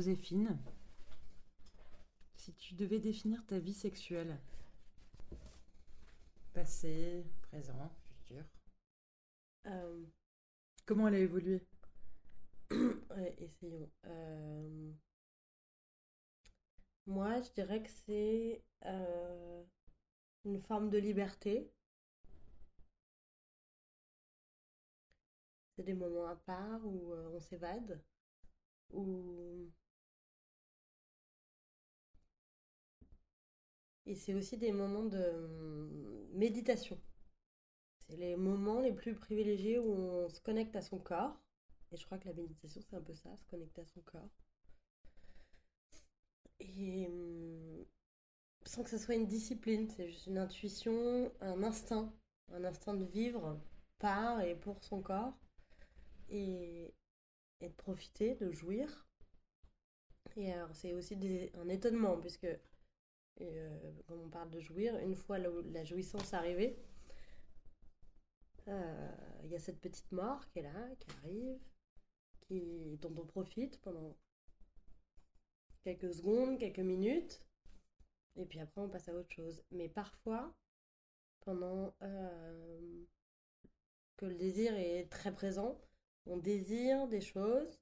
Joséphine. Si tu devais définir ta vie sexuelle, passé, présent, futur, Euh, comment elle a évolué? Ouais, essayons. Euh, Moi, je dirais que c'est euh, une forme de liberté. C'est des moments à part où on s'évade, où... Et c'est aussi des moments de hum, méditation. C'est les moments les plus privilégiés où on se connecte à son corps. Et je crois que la méditation, c'est un peu ça, se connecter à son corps. Et hum, sans que ce soit une discipline, c'est juste une intuition, un instinct, un instinct de vivre par et pour son corps. Et, de profiter, de jouir. Et alors, c'est aussi un étonnement, puisque euh, quand on parle de jouir, une fois la, la jouissance arrivée, euh, il y a cette petite mort qui est là, qui arrive, qui, dont on profite pendant quelques secondes, quelques minutes, et puis après on passe à autre chose. Mais parfois, pendant euh, que le désir est très présent, on désire des choses,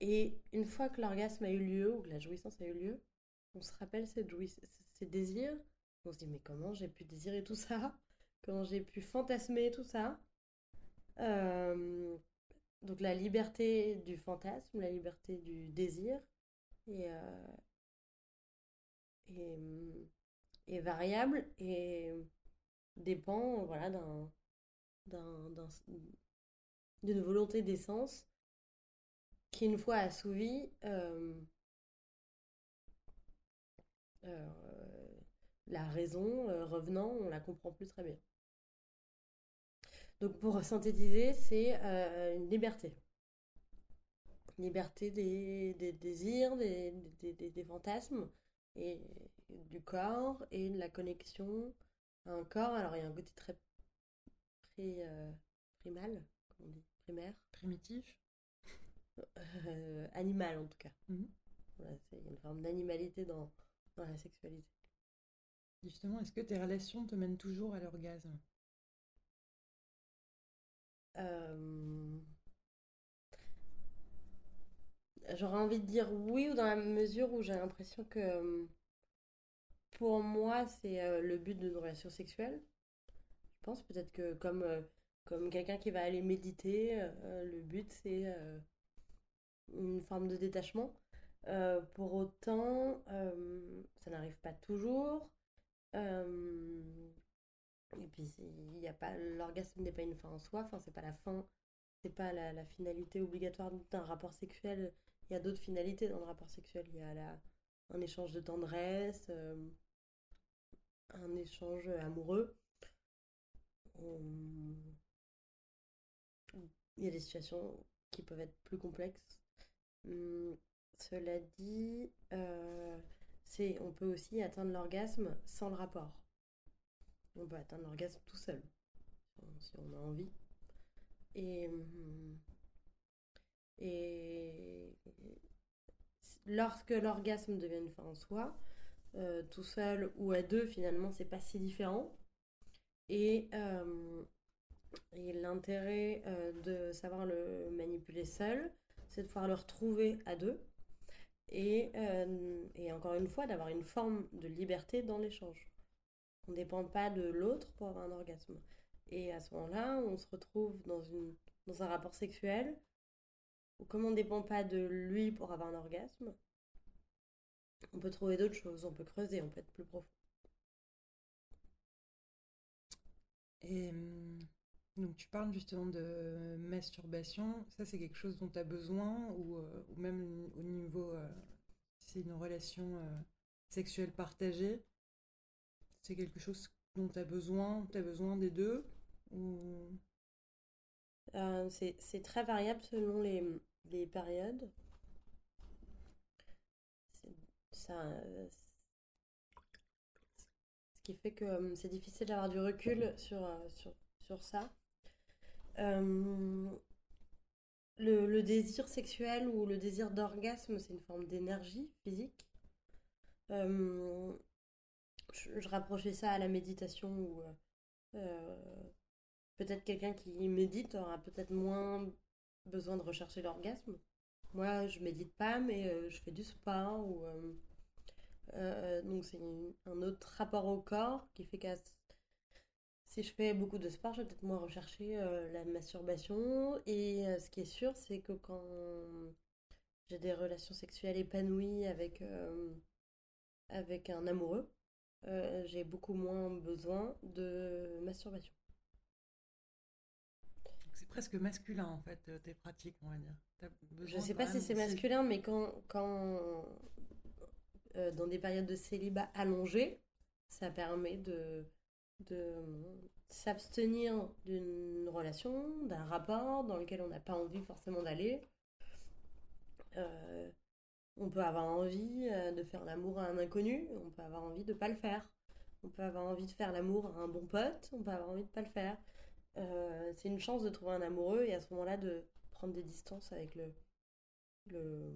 et une fois que l'orgasme a eu lieu, ou que la jouissance a eu lieu, on se rappelle cette jouiss- ces désirs, on se dit mais comment j'ai pu désirer tout ça? Comment j'ai pu fantasmer tout ça? Donc la liberté du fantasme, la liberté du désir est, euh, est variable et dépend voilà, d'un, d'un, d'un- d'une volonté d'essence qui, une fois assouvie, euh, la raison euh, revenant, on la comprend plus très bien. Donc pour synthétiser, c'est euh, une liberté. Liberté des, des désirs, des, des, fantasmes, et du corps, et de la connexion à un corps. Alors il y a un côté très pri- primal, comme on dit, primaire, Primitif animal en tout cas. Mhm. Voilà, il y a une forme d'animalité dans, dans la sexualité. Justement, est-ce que tes relations te mènent toujours à l'orgasme? Euh, J'aurais envie de dire oui ou dans la mesure où j'ai l'impression que euh, pour moi c'est euh, le but d'une relation sexuelle. Je pense peut-être que comme, euh, comme quelqu'un qui va aller méditer, le but c'est une forme de détachement. Euh, pour autant, euh, ça n'arrive pas toujours. Euh, et puis, a pas, l'orgasme n'est pas une fin en soi, enfin, c'est pas la fin, c'est pas la, la finalité obligatoire d'un rapport sexuel. Il y a d'autres finalités dans le rapport sexuel. Il y a la, un échange de tendresse, un échange amoureux. On- Il y a des situations qui peuvent être plus complexes. Cela dit, euh, on peut aussi atteindre l'orgasme sans le rapport. On peut atteindre l'orgasme tout seul, si on a envie. Et, et lorsque l'orgasme devient une fin en soi, euh, tout seul ou à deux, finalement, c'est pas si différent. Et, euh, l'intérêt euh, de savoir le manipuler seul, c'est de pouvoir le retrouver à deux. Et, euh, et encore une fois, d'avoir une forme de liberté dans l'échange. On ne dépend pas de l'autre pour avoir un orgasme. Et à ce moment-là, on se retrouve dans, dans un rapport sexuel où comme on ne dépend pas de lui pour avoir un orgasme, on peut trouver d'autres choses, on peut creuser, on peut être plus profond. Et hum, donc tu parles justement de masturbation, ça c'est quelque chose dont tu as besoin ou, euh, même au niveau, euh, c'est une relation euh, sexuelle partagée, c'est quelque chose dont tu as besoin, tu as besoin des deux ou... C'est très variable selon les, périodes. Ce qui fait que c'est difficile d'avoir du recul sur, sur, sur ça. Euh, le, désir sexuel ou le désir d'orgasme, c'est une forme d'énergie physique. je, rapprochais ça à la méditation ou peut-être quelqu'un qui médite aura peut-être moins besoin de rechercher l'orgasme. Moi, je médite pas, mais je fais du spa donc c'est un autre rapport au corps qui fait qu'à si je fais beaucoup de sport, je vais peut-être moins rechercher euh, la masturbation. Et euh, ce qui est sûr, c'est que quand j'ai des relations sexuelles épanouies avec, euh, avec un amoureux, j'ai beaucoup moins besoin de masturbation. C'est presque masculin en fait, tes pratiques, on va dire. Je ne sais pas si c'est masculin, mais quand, quand dans des périodes de célibat allongées, ça permet de de s'abstenir d'une relation, d'un rapport dans lequel on n'a pas envie forcément d'aller. Euh, on peut avoir envie euh, de faire l'amour à un inconnu, on peut avoir envie de ne pas le faire. On peut avoir envie de faire l'amour à un bon pote, on peut avoir envie de ne pas le faire. Euh, c'est une chance de trouver un amoureux et à ce moment-là de prendre des distances avec le, le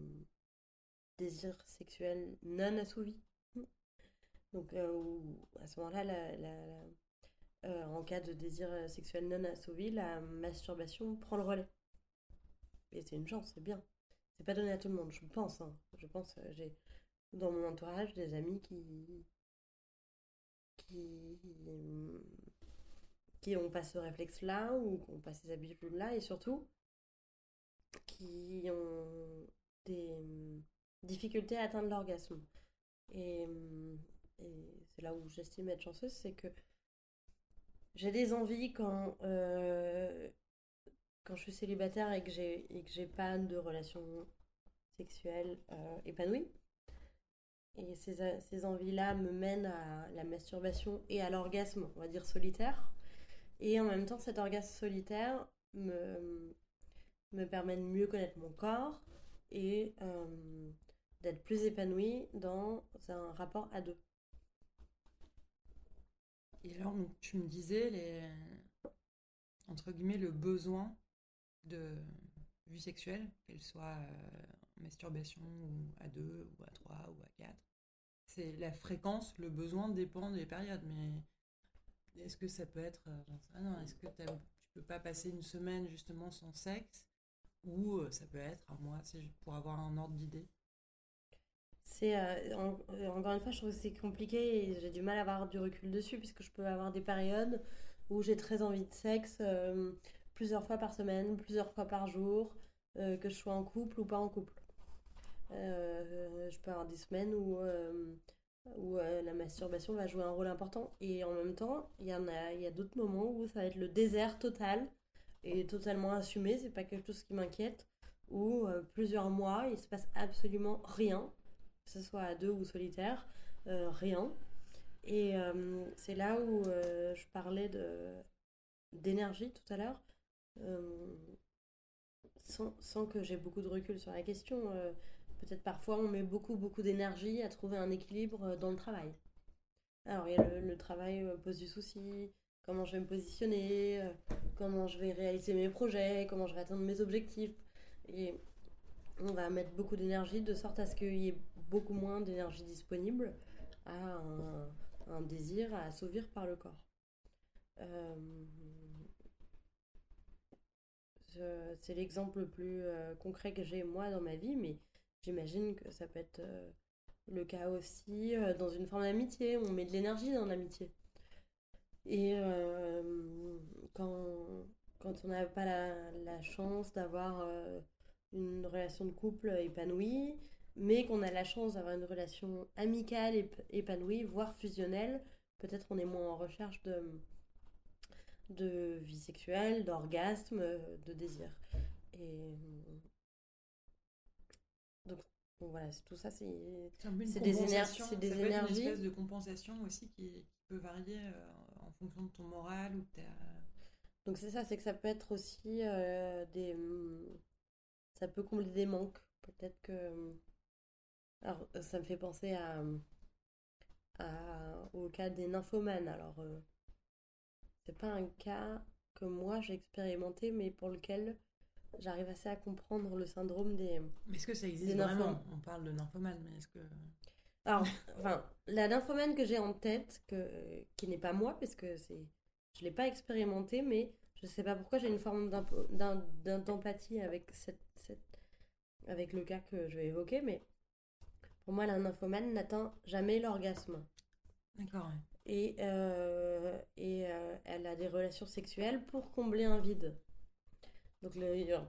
désir sexuel non assouvi. Donc euh, à ce moment-là, euh, en cas de désir euh, sexuel non assouvi, la masturbation prend le relais. Et c'est une chance, c'est bien. C'est pas donné à tout le monde, je pense. Hein. Je pense, j'ai dans mon entourage des amis qui qui qui ont pas ce réflexe-là ou qui n'ont pas ces habitudes-là et surtout qui ont des difficultés à atteindre l'orgasme. Et et c'est là où j'estime être chanceuse, c'est que j'ai des envies quand, euh, quand je suis célibataire et que j'ai pas de relation sexuelle euh, épanouie. Et ces, ces envies-là me mènent à la masturbation et à l'orgasme, on va dire solitaire. Et en même temps, cet orgasme solitaire me, me permet de mieux connaître mon corps et euh, d'être plus épanouie dans un rapport à deux. Et alors, tu me disais, les, entre guillemets, le besoin de vue sexuelle, qu'elle soit euh, en masturbation ou à deux, ou à trois, ou à quatre. C'est la fréquence, le besoin dépend des périodes, mais est-ce que ça peut être, euh, est-ce que tu peux pas passer une semaine justement sans sexe, ou euh, ça peut être un mois, pour avoir un ordre d'idée? Euh, euh, encore une fois, je trouve que c'est compliqué et j'ai du mal à avoir du recul dessus puisque je peux avoir des périodes où j'ai très envie de sexe euh, plusieurs fois par semaine, plusieurs fois par jour, que je sois en couple ou pas en couple. je peux avoir des semaines où, où la masturbation va jouer un rôle important et en même temps, il y en a, il y a d'autres moments où ça va être le désert total et totalement assumé. C'est pas quelque chose qui m'inquiète. Où plusieurs mois, il se passe absolument rien que ce soit à deux ou solitaire, euh, rien. Et euh, c'est là où euh, je parlais d'énergie tout à l'heure, sans, sans, que j'ai beaucoup de recul sur la question. Peut-être parfois on met beaucoup beaucoup d'énergie à trouver un équilibre dans le travail. Alors il y a le, travail pose du souci, comment je vais me positionner, comment je vais réaliser mes projets, comment je vais atteindre mes objectifs. Et on va mettre beaucoup d'énergie de sorte à ce qu'il y ait beaucoup moins d'énergie disponible à un, désir à assouvir par le corps. Euh, c'est l'exemple le plus euh, concret que j'ai moi dans ma vie, mais j'imagine que ça peut être euh, le cas aussi dans une forme d'amitié. On met de l'énergie dans l'amitié. Et quand, quand on n'a pas la, la chance d'avoir une relation de couple épanouie, mais qu'on a la chance d'avoir une relation amicale épanouie, voire fusionnelle, peut-être on est moins en recherche de, de vie sexuelle, d'orgasme, de désir. Et donc, voilà, tout ça, c'est des, énergies. C'est des énergies. une espèce de compensation aussi qui, peut varier euh, en fonction de ton moral ou ta... Donc c'est ça, c'est que ça peut être aussi euh, des... Ça peut combler des manques. Peut-être que alors, euh, ça me fait penser à, au cas des nymphomanes. Alors, euh, c'est pas un cas que moi j'ai expérimenté, mais pour lequel j'arrive assez à comprendre le syndrome des. Mais est-ce que ça existe vraiment? On parle de nymphomane, mais est-ce que. Alors, enfin, la nymphomane que j'ai en tête, que, qui n'est pas moi, parce que c'est, je ne l'ai pas expérimenté, mais je ne sais pas pourquoi j'ai une forme d'empathie avec, cette, cette, avec le cas que je vais évoquer, mais pour moi, la nymphomane n'atteint jamais l'orgasme. D'accord. Et, euh, et euh, elle a des relations sexuelles pour combler un vide. Donc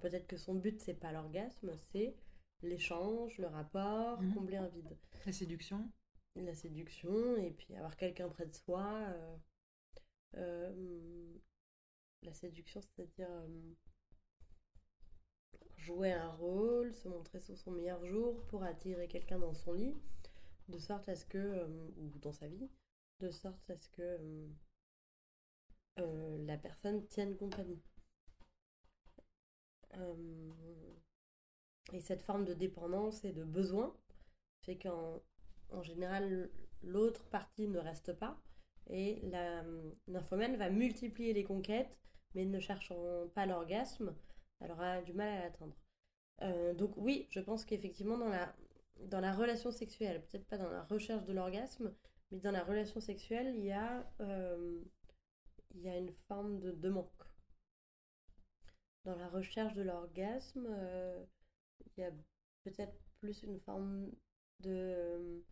peut-être que son but, c'est pas l'orgasme, c'est l'échange, le rapport, mhm. combler un vide. La séduction La séduction, et puis avoir quelqu'un près de soi. Euh, la séduction, c'est-à-dire jouer un rôle, se montrer sous son meilleur jour pour attirer quelqu'un dans son lit, de sorte à ce que, ou dans sa vie, de sorte à ce que la personne tienne compagnie. Et cette forme de dépendance et de besoin fait qu'en en général, l'autre partie ne reste pas. Et la nymphomane va multiplier les conquêtes, mais ne cherchant pas l'orgasme, elle aura du mal à l'atteindre. Euh, donc oui, je pense qu'effectivement, dans la, dans la relation sexuelle, peut-être pas dans la recherche de l'orgasme, mais dans la relation sexuelle, il y a, euh, il y a une forme de, de manque. Dans la recherche de l'orgasme, euh, il y a peut-être plus une forme de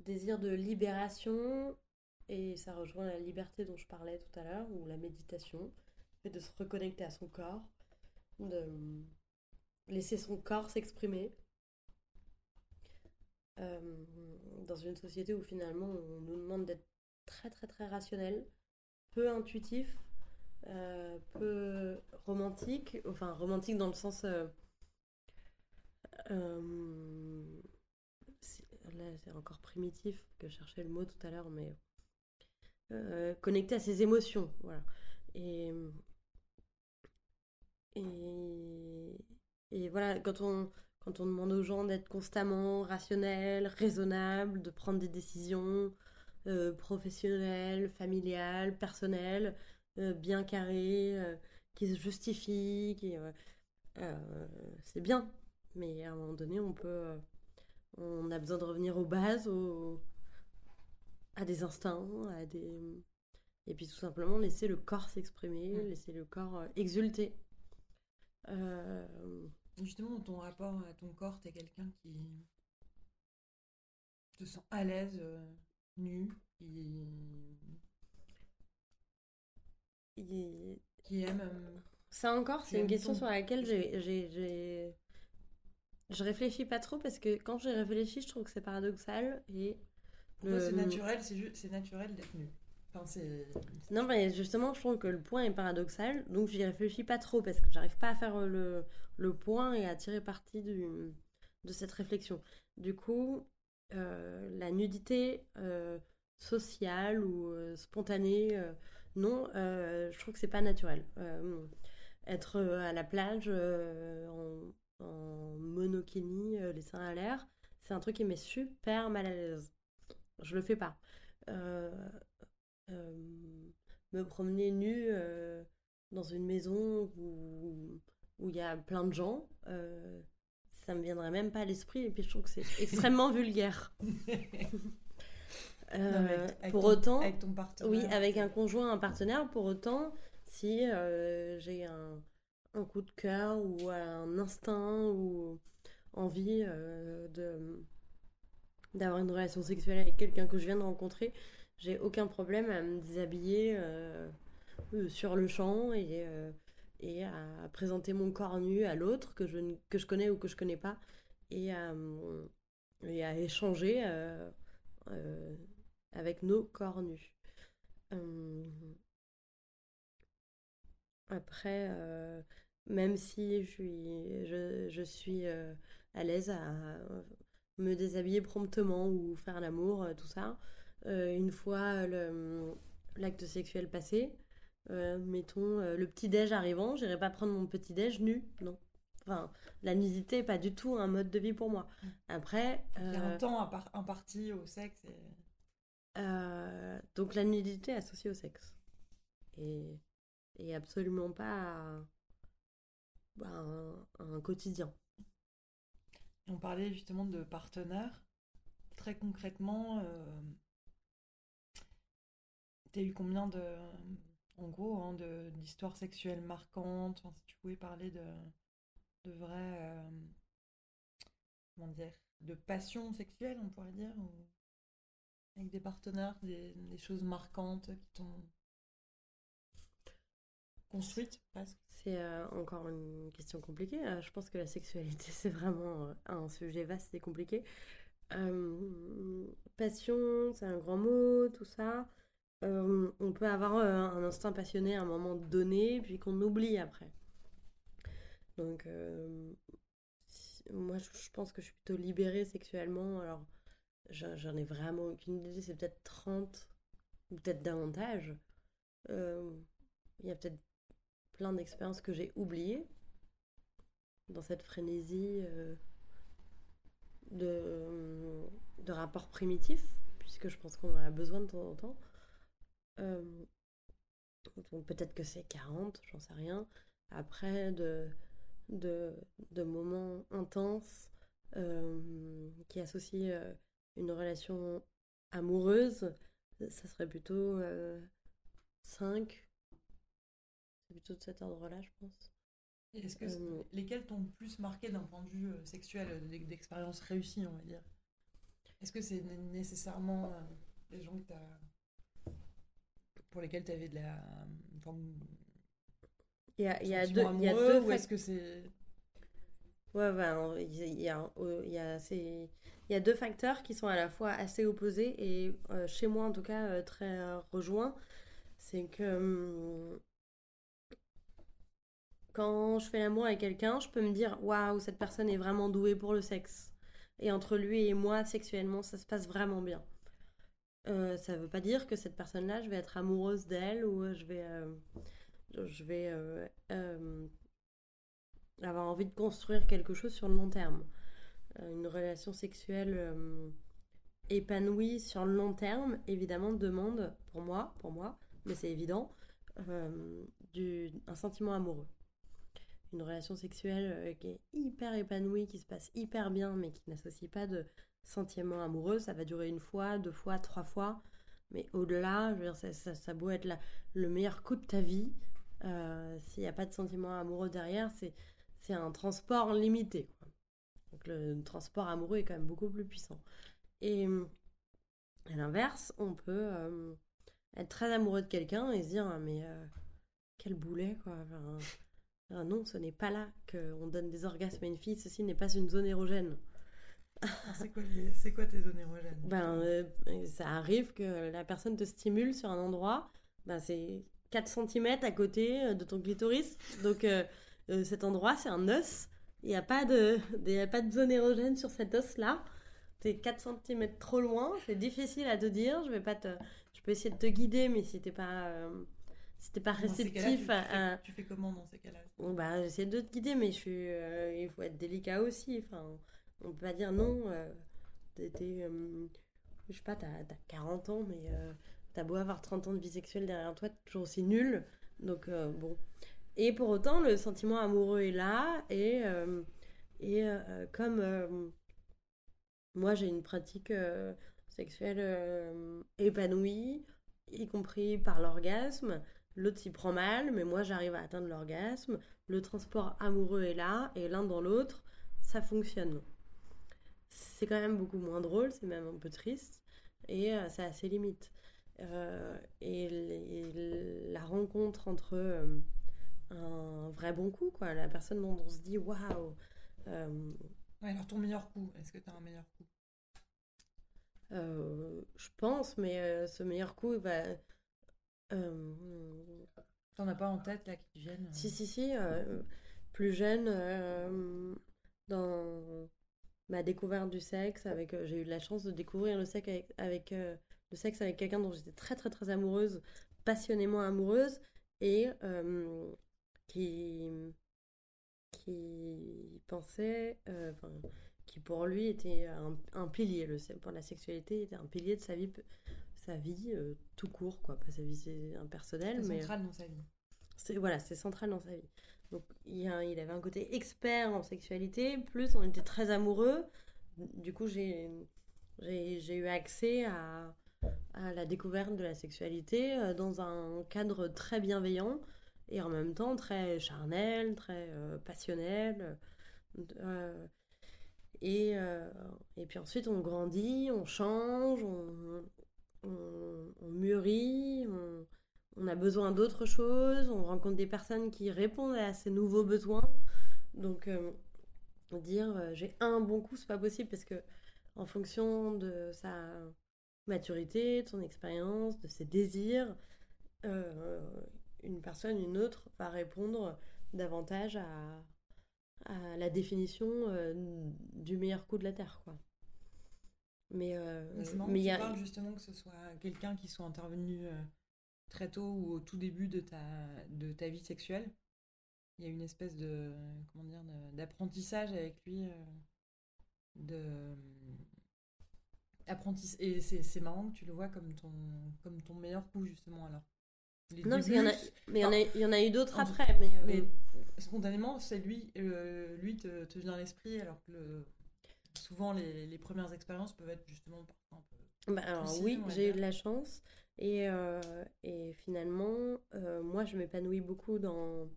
désir de libération et ça rejoint la liberté dont je parlais tout à l'heure ou la méditation et de se reconnecter à son corps de euh, laisser son corps s'exprimer euh, dans une société où finalement on nous demande d'être très très très rationnel peu intuitif peu romantique enfin romantique dans le sens euh, là, c'est encore primitif que je cherchais le mot tout à l'heure, mais euh, connecté à ses émotions, voilà. Et, et, et voilà, quand on, quand on demande aux gens d'être constamment rationnels, raisonnables, de prendre des décisions euh, professionnelles, familiales, personnelles, bien carrées, qui se justifient, qui, c'est bien. Mais à un moment donné, on peut. Euh, on a besoin de revenir aux bases, à des instincts, à des. Et puis tout simplement laisser le corps s'exprimer, mm. laisser le corps euh, exulter. Euh, Justement, ton rapport à ton corps, t'es quelqu'un qui te sent à l'aise, nu, qui... qui aime. Ça encore, c'est une question sur laquelle j'ai je réfléchis pas trop parce que quand j'ai réfléchi, je trouve que c'est paradoxal et. C'est naturel, c'est naturel d'être nu. Non, mais justement, je trouve que le point est paradoxal, donc j'y réfléchis pas trop parce que j'arrive pas à faire le, le, point et à tirer parti du, de cette réflexion. Du coup, euh, la nudité euh, sociale ou euh, spontanée, non, je trouve que c'est pas naturel. être à la plage en en les seins à l'air, c'est un truc qui m'est super mal à l'aise. Je le fais pas. Me promener nu dans une maison où il y a plein de gens, ça me viendrait même pas à l'esprit et puis je trouve que c'est extrêmement vulgaire. pour autant, avec ton partenaire. Oui, avec un conjoint, un partenaire. Pour autant, si j'ai un, un coup de cœur ou un instinct ou envie euh, de d'avoir une relation sexuelle avec quelqu'un que je viens de rencontrer, j'ai aucun problème à me déshabiller euh, euh, sur le champ et, et à présenter mon corps nu à l'autre que je, que je connais ou que je connais pas et à, échanger avec nos corps nus. Après, euh, même si je suis, je, suis euh, à l'aise à me déshabiller promptement ou faire l'amour, euh, tout ça, une fois l'acte sexuel passé, mettons le petit-déj arrivant, j'irai pas prendre mon petit-déj nu, non. Enfin, la nudité n'est pas du tout un mode de vie pour moi. Mmh. Après. Il y a un temps imparti au sexe. donc la nudité est associée au sexe. Et et absolument pas bah, un, quotidien. On parlait justement de partenaires. Très concrètement, euh, tu as eu combien de, en gros, hein, d'histoires sexuelles marquantes? Si tu pouvais parler de, de vraies, euh, comment dire, de passion sexuelle, on pourrait dire, avec des partenaires, des, choses marquantes qui t'ont construite? C'est euh, encore une question compliquée. Euh, je pense que la sexualité, c'est vraiment euh, un sujet vaste et compliqué. passion, c'est un grand mot, tout ça. On peut avoir un instinct passionné à un moment donné, puis qu'on oublie après. Donc, moi, je pense que je suis plutôt libérée sexuellement. Alors, j'en ai vraiment aucune idée. C'est peut-être 30, ou peut-être davantage. Il y a peut-être plein d'expériences que j'ai oubliées dans cette frénésie euh, de, de rapports primitifs, puisque je pense qu'on en a besoin de temps en temps. Euh, peut-être que c'est 40, j'en sais rien. Après, de, de, de moments intenses euh, qui associent une relation amoureuse, ça serait plutôt 5 plutôt de cet ordre-là, je pense. Est-ce que euh, lesquels t'ont plus marqué d'un point de vue euh, sexuel, euh, d'expérience réussie, on va dire? Est-ce que c'est nécessairement les gens que as... pour lesquels tu avais de la il y a, il y a deux, il y a deux ou est-ce que c'est Ouais, ben, il y a, il y a, il y a deux facteurs qui sont à la fois assez opposés et chez moi en tout cas très rejoints. C'est que hum, quand je fais l'amour avec quelqu'un, je peux me dire waouh, cette personne est vraiment douée pour le sexe. Et entre lui et moi, sexuellement, ça se passe vraiment bien. Euh, ça ne veut pas dire que cette personne-là, je vais être amoureuse d'elle ou je vais, euh, je vais euh, avoir envie de construire quelque chose sur le long terme. une relation sexuelle épanouie sur le long terme, évidemment, demande, pour moi, pour moi, mais c'est évident, un sentiment amoureux une relation sexuelle qui est hyper épanouie, qui se passe hyper bien, mais qui n'associe pas de sentiments amoureux, ça va durer une fois, deux fois, trois fois. Mais au-delà, ça, ça, doit être le meilleur coup de ta vie. Euh, s'il n'y a pas de sentiments amoureux derrière, c'est, un transport limité. Donc le transport amoureux est quand même beaucoup plus puissant. Et à l'inverse, on peut euh, être très amoureux de quelqu'un et se dire, ah, mais quel boulet, quoi. Non, ce n'est pas là qu'on donne des orgasmes à une fille, ceci n'est pas une zone érogène. Ah, c'est quoi, tes zones érogènes ben, euh, Ça arrive que la personne te stimule sur un endroit, ben, c'est 4 cm à côté euh, de ton clitoris, donc euh, cet endroit c'est un os, il n'y a, pas de, a pas de zone érogène sur cet os-là. T'es 4 cm trop loin, c'est difficile à te dire, je vais pas te... Je peux essayer de te guider, mais si t'es pas c'était pas réceptif tu, à, tu, fais, comment dans ces cas-là? Bah, J'essaie de te guider, mais je suis, euh, il faut être délicat aussi. Enfin, on peut pas dire non. Euh, t'es, euh, je sais pas, t'as as 40 ans, mais t'as beau avoir 30 ans de vie sexuelle derrière toi, t'es toujours aussi nul. Donc, bon. Et pour autant, le sentiment amoureux est là. Et, et comme moi, j'ai une pratique sexuelle épanouie, y compris par l'orgasme, l'autre s'y prend mal, mais moi j'arrive à atteindre l'orgasme, le transport amoureux est là, et l'un dans l'autre, ça fonctionne. C'est quand même beaucoup moins drôle, c'est même un peu triste, et euh, ça a ses limites. Euh, et, la rencontre entre euh, un vrai bon coup, quoi, la personne dont on se dit waouh. alors ton meilleur coup, est-ce que tu as un meilleur coup? Je pense, mais ce meilleur coup, va euh, T'en as pas en tête là qui viennent Si, euh si, si. Euh, plus jeune, euh, dans ma découverte du sexe, avec, j'ai eu la chance de découvrir le sexe avec, avec le sexe avec quelqu'un dont j'étais très très très amoureuse, passionnément amoureuse, et qui qui pensait, qui pour lui était un, un, pilier, le, pour la sexualité était un pilier de sa vie sa vie euh, tout court, quoi. Pas sa vie impersonnelle, mais. centrale dans sa vie. c'est voilà, c'est central dans sa vie. Donc il, avait un côté expert en sexualité, plus on était très amoureux. Du coup, j'ai eu accès à, la découverte de la sexualité euh, dans un cadre très bienveillant et en même temps très charnel, très euh, passionnel. Euh, et, et puis ensuite, on grandit, on change, on, on, mûrit, on, on, a besoin d'autres choses, on rencontre des personnes qui répondent à ces nouveaux besoins. Donc, dire j'ai un bon coup, c'est pas possible parce que en fonction de sa maturité, de son expérience, de ses désirs, euh, une personne, une autre, va répondre davantage à, à la définition euh, du meilleur coup de la Terre. Quoi. Mais, euh, mais, il y a... parles justement que ce soit quelqu'un qui soit intervenu très tôt ou au tout début de ta, de ta vie sexuelle. Il y a une espèce de comment dire d'apprentissage avec lui de apprentissage. Et c'est marrant que tu le vois comme ton, comme ton meilleur coup, justement, alors. non, il y, en a, mais il y, en a eu d'autres après. Mais, euh, spontanément, c'est lui, euh, lui te, te, vient à l'esprit, alors que le, souvent les, les, premières expériences peuvent être justement un peu. Bah, alors, oui, j'ai eu de la chance. Et, euh, et finalement, moi, je m'épanouis beaucoup dans,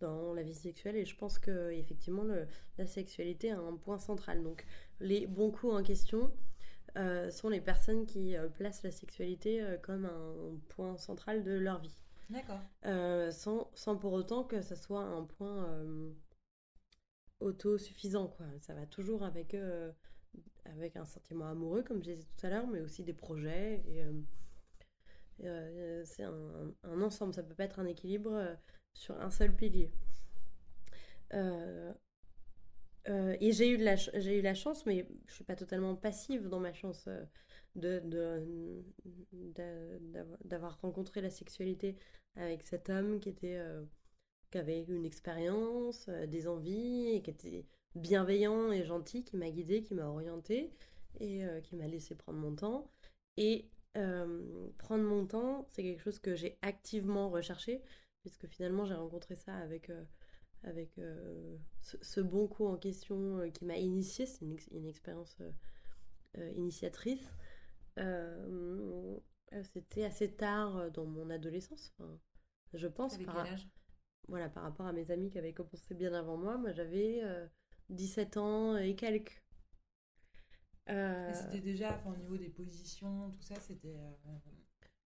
dans la vie sexuelle et je pense que effectivement le, la sexualité a un point central. Donc les bons coups en question, euh, sont les personnes qui euh, placent la sexualité euh, comme un point central de leur vie. D'accord. sans, sans, pour autant que ça soit un point autosuffisant. Quoi. Ça va toujours avec, avec un sentiment amoureux, comme je disais tout à l'heure, mais aussi des projets. Et, c'est un, ensemble, ça peut pas être un équilibre sur un seul pilier. Euh, et j'ai eu, la j'ai eu la chance, mais je suis pas totalement passive dans ma chance euh, de, d'avoir rencontré la sexualité avec cet homme qui, était, euh, qui avait une expérience, des envies, et qui était bienveillant et gentil, qui m'a guidée, qui m'a orientée et qui m'a laissé prendre mon temps. Et prendre mon temps, c'est quelque chose que j'ai activement recherché, puisque finalement j'ai rencontré ça avec avec euh, ce, bon coup en question euh, qui m'a initié. C'est une, expérience euh, initiatrice. C'était assez tard dans mon adolescence, je pense. Avec par, quel âge? Voilà, par rapport à mes amis qui avaient commencé bien avant moi, moi j'avais 17 ans et quelques. C'était déjà, au niveau des positions, tout ça, c'était.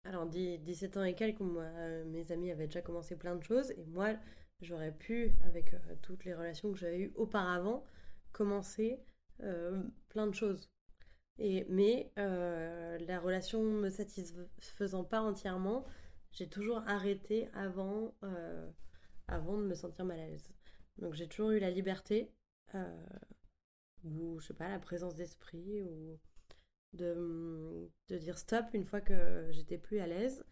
Alors, 17 ans et quelques, moi, mes amis avaient déjà commencé plein de choses, et moi, j'aurais pu, avec euh, toutes les relations que j'avais eues auparavant, commencer euh, plein de choses. Et, mais euh, la relation me satisfaisant pas entièrement, j'ai toujours arrêté avant, avant de me sentir mal à l'aise. Donc j'ai toujours eu la liberté, ou je sais pas, la présence d'esprit, ou de, de dire stop une fois que j'étais plus à l'aise.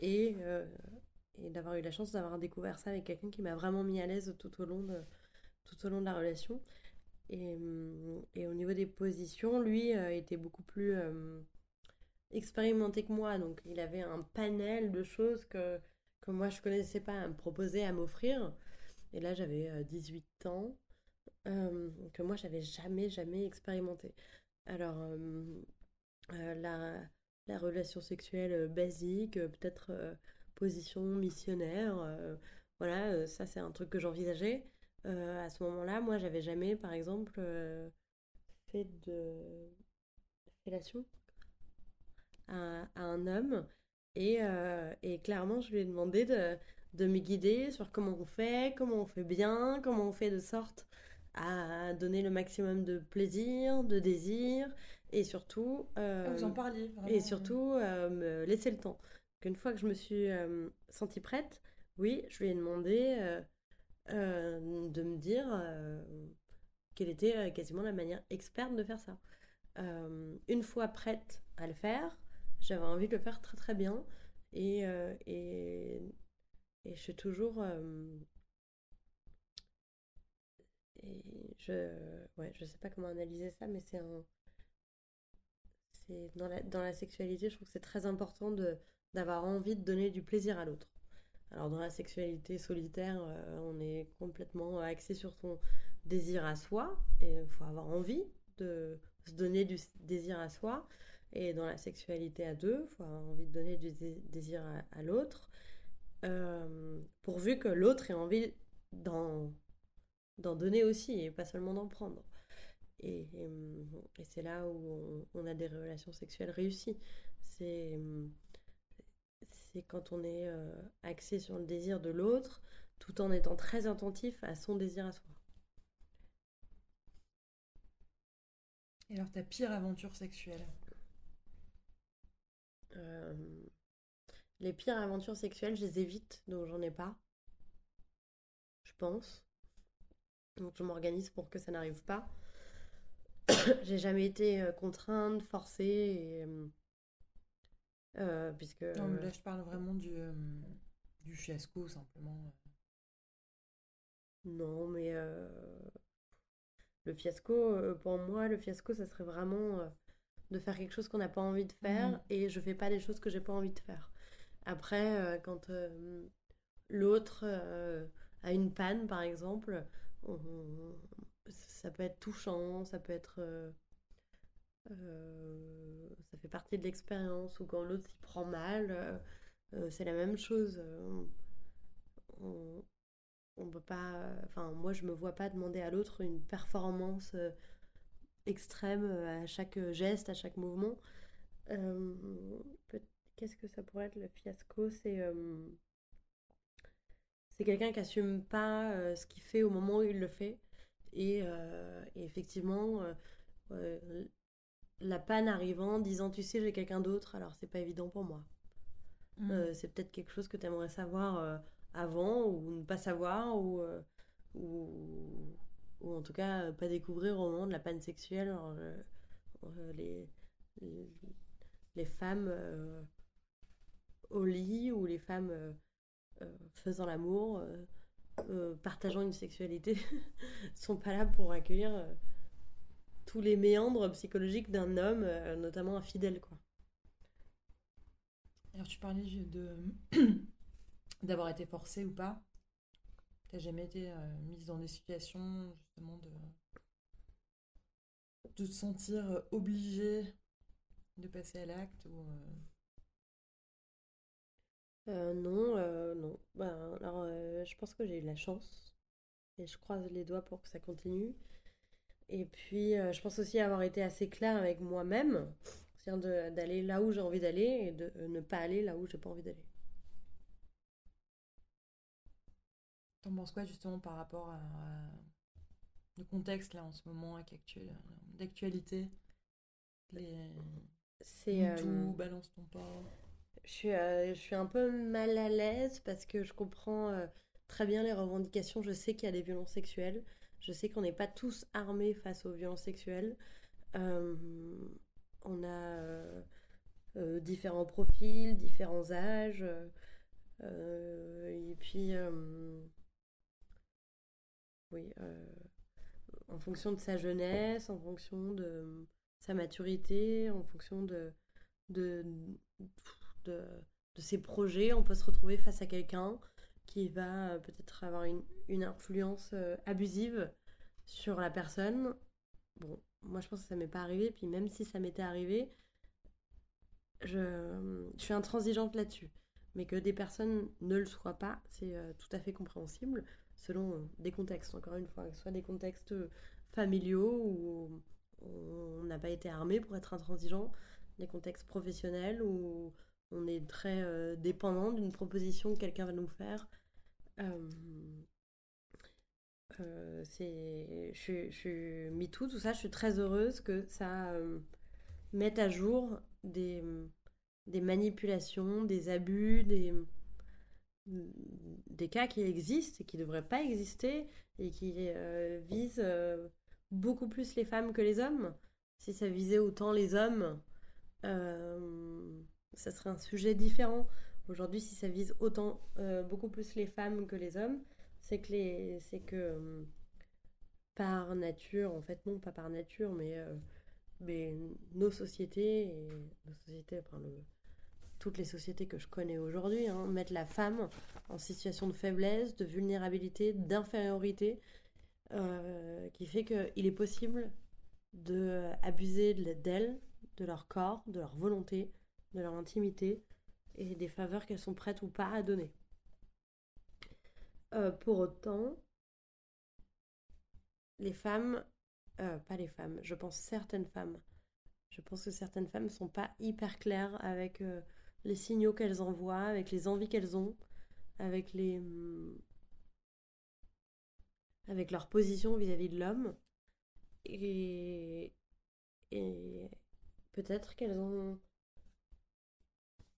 Et, et d'avoir eu la chance d'avoir découvert ça avec quelqu'un qui m'a vraiment mis à l'aise tout au long de, tout au long de la relation. Et, hum, et au niveau des positions, lui euh, était beaucoup plus euh, expérimenté que moi. Donc il avait un panel de choses que, que moi je connaissais pas à me proposer, à m'offrir. Et là j'avais 18 que moi j'avais jamais, jamais expérimenté. Alors la, la relation sexuelle basique, peut-être position missionnaire. Voilà, ça c'est un truc que j'envisageais. À ce moment-là, moi j'avais jamais, par exemple, fait de fellation à, un homme. Et, clairement, je lui ai demandé de, de, me guider sur comment on fait, comment on fait bien, comment on fait de sorte à donner le maximum de plaisir, de désir, et surtout... Ah, vous en parliez, Et surtout, me laisser le temps. Une fois que je me suis euh, sentie prête, oui, je lui ai demandé euh, euh, de me dire quelle était quasiment la manière experte de faire ça. une fois prête à le faire, j'avais envie de le faire très très bien et, et, et je suis toujours et je ouais je sais pas comment analyser ça mais c'est un dans la, dans la sexualité je trouve que c'est très important d'avoir envie de donner du plaisir à l'autre. Alors dans la sexualité solitaire, euh, on est complètement axé sur son désir à soi et il faut avoir envie de se donner du désir à soi. Et dans la sexualité à deux, il faut avoir envie de donner du désir à, l'autre, euh, pourvu que l'autre ait envie d'en donner aussi et pas seulement d'en prendre. Et, c'est là où on, a des relations sexuelles réussies. C'est quand on est euh, axé sur le désir de l'autre, tout en étant très attentif à son désir à soi. Et alors ta pire aventure sexuelle? Euh, Les pires aventures sexuelles, je les évite, donc j'en ai pas. Je pense. Donc je m'organise pour que ça n'arrive pas. j'ai jamais été euh, contrainte, forcée, et, euh, puisque... Non, mais là, je parle vraiment du, du fiasco, simplement. Non, mais le fiasco, pour moi, le fiasco, ça serait vraiment de faire quelque chose qu'on n'a pas envie de faire, mmh. et je fais pas des choses que j'ai pas envie de faire. Après, quand l'autre a une panne, par exemple, ça peut être touchant, ça peut être. Euh, euh, ça fait partie de l'expérience, ou quand l'autre s'y prend mal, euh, c'est la même chose. On, on, peut pas. Enfin, moi, je me vois pas demander à l'autre une performance extrême à chaque geste, à chaque mouvement. Qu'est-ce que ça pourrait être le fiasco? C'est c'est quelqu'un qui assume pas ce qu'il fait au moment où il le fait. Et, euh, effectivement, euh, euh, la panne arrivant, disant tu sais, j'ai quelqu'un d'autre, alors c'est pas évident pour moi. Mmh. c'est peut-être quelque chose que tu aimerais savoir avant ou ne pas savoir ou, ou, ou, en tout cas pas découvrir au moment de la panne sexuelle. les, les, femmes au lit ou les femmes faisant l'amour euh, partageant une sexualité sont pas là pour accueillir euh, tous les méandres psychologiques d'un homme, euh, notamment infidèle. Quoi. Alors tu parlais d'avoir été forcée ou pas. T'as jamais été mise dans des situations justement de te sentir obligée de passer à l'acte ou euh, non, euh, non. Ben, alors, euh, je pense que j'ai eu la chance. Et je croise les doigts pour que ça continue. Et puis, je pense aussi avoir été assez claire avec moi-même. C'est-à-dire d'aller là où j'ai envie d'aller et de ne pas aller là où j'ai pas envie d'aller. T'en penses quoi justement par rapport à, le contexte là en ce moment d'actualité? C'est tout, balance ton port. Je suis, euh, je suis un peu mal à l'aise parce que je comprends euh, très bien les revendications. Je sais qu'il y a des violences sexuelles. Je sais qu'on n'est pas tous armés face aux violences sexuelles. Euh, on a différents profils, différents âges. et puis, oui, en fonction de sa jeunesse, en fonction de sa maturité, en fonction de de, ses projets, on peut se retrouver face à quelqu'un qui va euh, peut-être avoir une, influence euh, abusive sur la personne. Bon, moi je pense que ça m'est pas arrivé, puis même si ça m'était arrivé, je, suis intransigeante là-dessus. Mais que des personnes ne le soient pas, c'est euh, tout à fait compréhensible, selon des contextes, encore une fois, soit des contextes familiaux où on n'a pas été armé pour être intransigeant, des contextes professionnels où on est très euh, dépendant d'une proposition que quelqu'un va nous faire. Euh, euh, je, suis MeToo, tout ça, je suis très heureuse que ça mette à jour des, des manipulations, des abus, des, des cas qui existent et qui ne devraient pas exister et qui visent beaucoup plus les femmes que les hommes. Si ça visait autant les hommes, ça serait un sujet différent. Aujourd'hui, si ça vise autant, euh, beaucoup plus les femmes que les hommes, c'est que, les, c'est que euh, par nature, en fait, non, pas par nature, mais, euh, nos sociétés, nos sociétés, enfin, toutes les sociétés que je connais aujourd'hui, hein, mettre la femme en situation de faiblesse, de vulnérabilité, d'infériorité, qui fait qu'il est possible de abuser d'elles, de leur corps, de leur volonté, de leur intimité et des faveurs qu'elles sont prêtes ou pas à donner. Euh, pour autant, les femmes, euh, pas les femmes, je pense certaines femmes, je pense que certaines femmes sont pas hyper claires avec les signaux qu'elles envoient, avec les envies qu'elles ont, avec les hum, avec leur position vis-à-vis de l'homme et peut-être qu'elles ont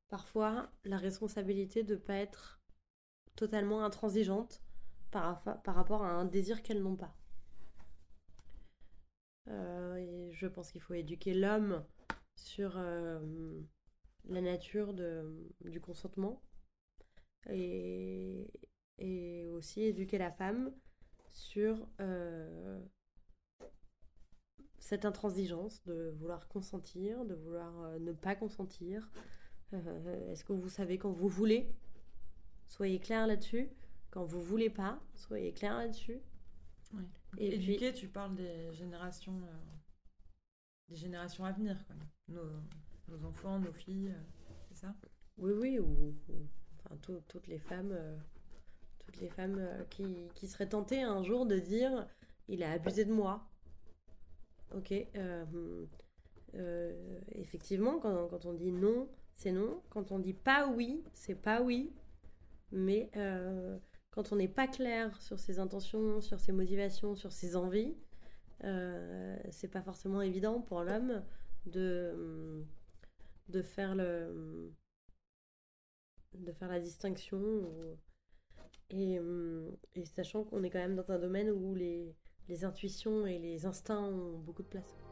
parfois la responsabilité de ne pas être totalement intransigeantes par, rapport à un désir qu'elles n'ont pas. Euh, je pense qu'il faut éduquer l'homme sur euh, la nature du consentement et, aussi éduquer la femme sur euh, cette intransigeance de vouloir consentir, de vouloir ne pas consentir. Euh, est-ce que vous savez quand vous voulez? Soyez clair là-dessus. Quand vous voulez pas, soyez clair là-dessus. Et Éduquer, tu parles des générations, des générations à venir, Nos, nos enfants, nos filles, euh, c'est ça? Oui, oui, ou, enfin, toutes les femmes, euh, toutes les femmes euh, qui, qui, seraient tentées un jour de dire il a abusé de moi. Ok. effectivement, quand, quand, on dit non, c'est non. Quand on dit pas oui, c'est pas oui. Mais quand on n'est pas clair sur ses intentions, sur ses motivations, sur ses envies, c'est pas forcément évident pour l'homme de faire la distinction et, et, sachant qu'on est quand même dans un domaine où les, les intuitions et les instincts ont beaucoup de place.